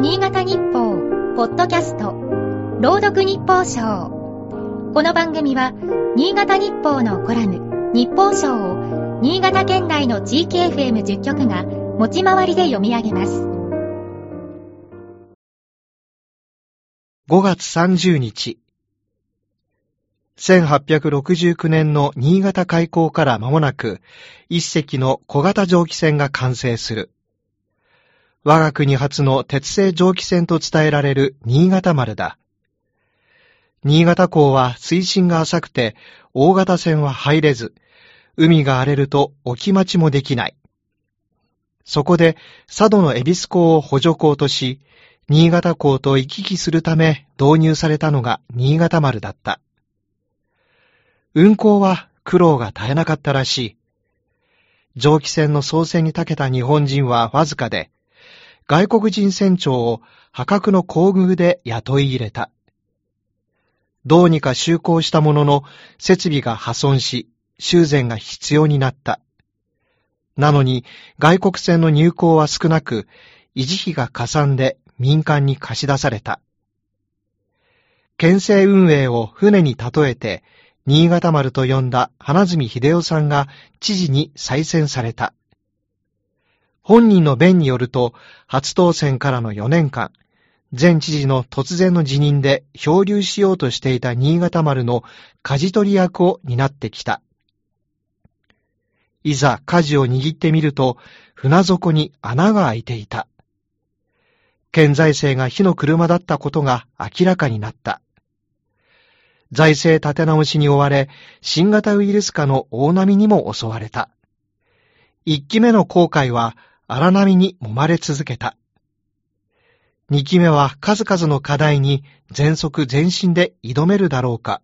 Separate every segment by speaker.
Speaker 1: 新潟日報、ポッドキャスト、朗読日報賞。この番組は、新潟日報のコラム、日報賞を、新潟県内の地域 FM10 局が、持ち回りで読み上げます。
Speaker 2: 5月30日。1869年の新潟開港から間もなく、一隻の小型蒸気船が完成する。我が国初の鉄製蒸気船と伝えられる新潟丸だ。新潟港は水深が浅くて、大型船は入れず、海が荒れると置き待ちもできない。そこで、佐渡の恵比寿港を補助港とし、新潟港と行き来するため導入されたのが新潟丸だった。運航は苦労が絶えなかったらしい。蒸気船の操船に長けた日本人はわずかで、外国人船長を破格の厚遇で雇い入れた。どうにか就航したものの設備が破損し、修繕が必要になった。なのに外国船の入港は少なく、維持費が加算で民間に貸し出された。県政運営を船に例えて、新潟丸と呼んだ花住秀夫さんが知事に再選された。本人の弁によると、初当選からの4年間、前知事の突然の辞任で漂流しようとしていた新潟丸の舵取り役を担ってきた。いざ舵を握ってみると、船底に穴が開いていた。県財政が火の車だったことが明らかになった。財政立て直しに追われ、新型ウイルス化の大波にも襲われた。一期目の後悔は荒波に揉まれ続けた。二期目は数々の課題に全速全身で挑めるだろうか。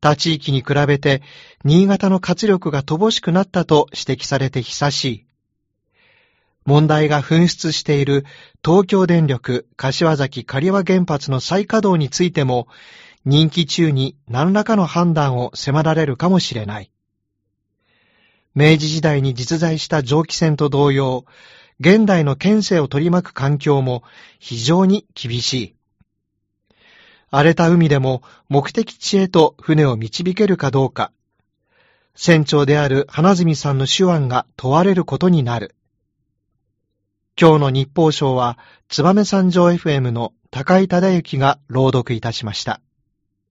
Speaker 2: 他地域に比べて新潟の活力が乏しくなったと指摘されて久しい。問題が噴出している東京電力柏崎刈羽原発の再稼働についても任期中に何らかの判断を迫られるかもしれない。明治時代に実在した蒸気船と同様、現代の県政を取り巻く環境も非常に厳しい。荒れた海でも目的地へと船を導けるかどうか、船長である花住さんの手腕が問われることになる。今日の日報賞は、燕三条 FM の高井忠之が朗読いたしました。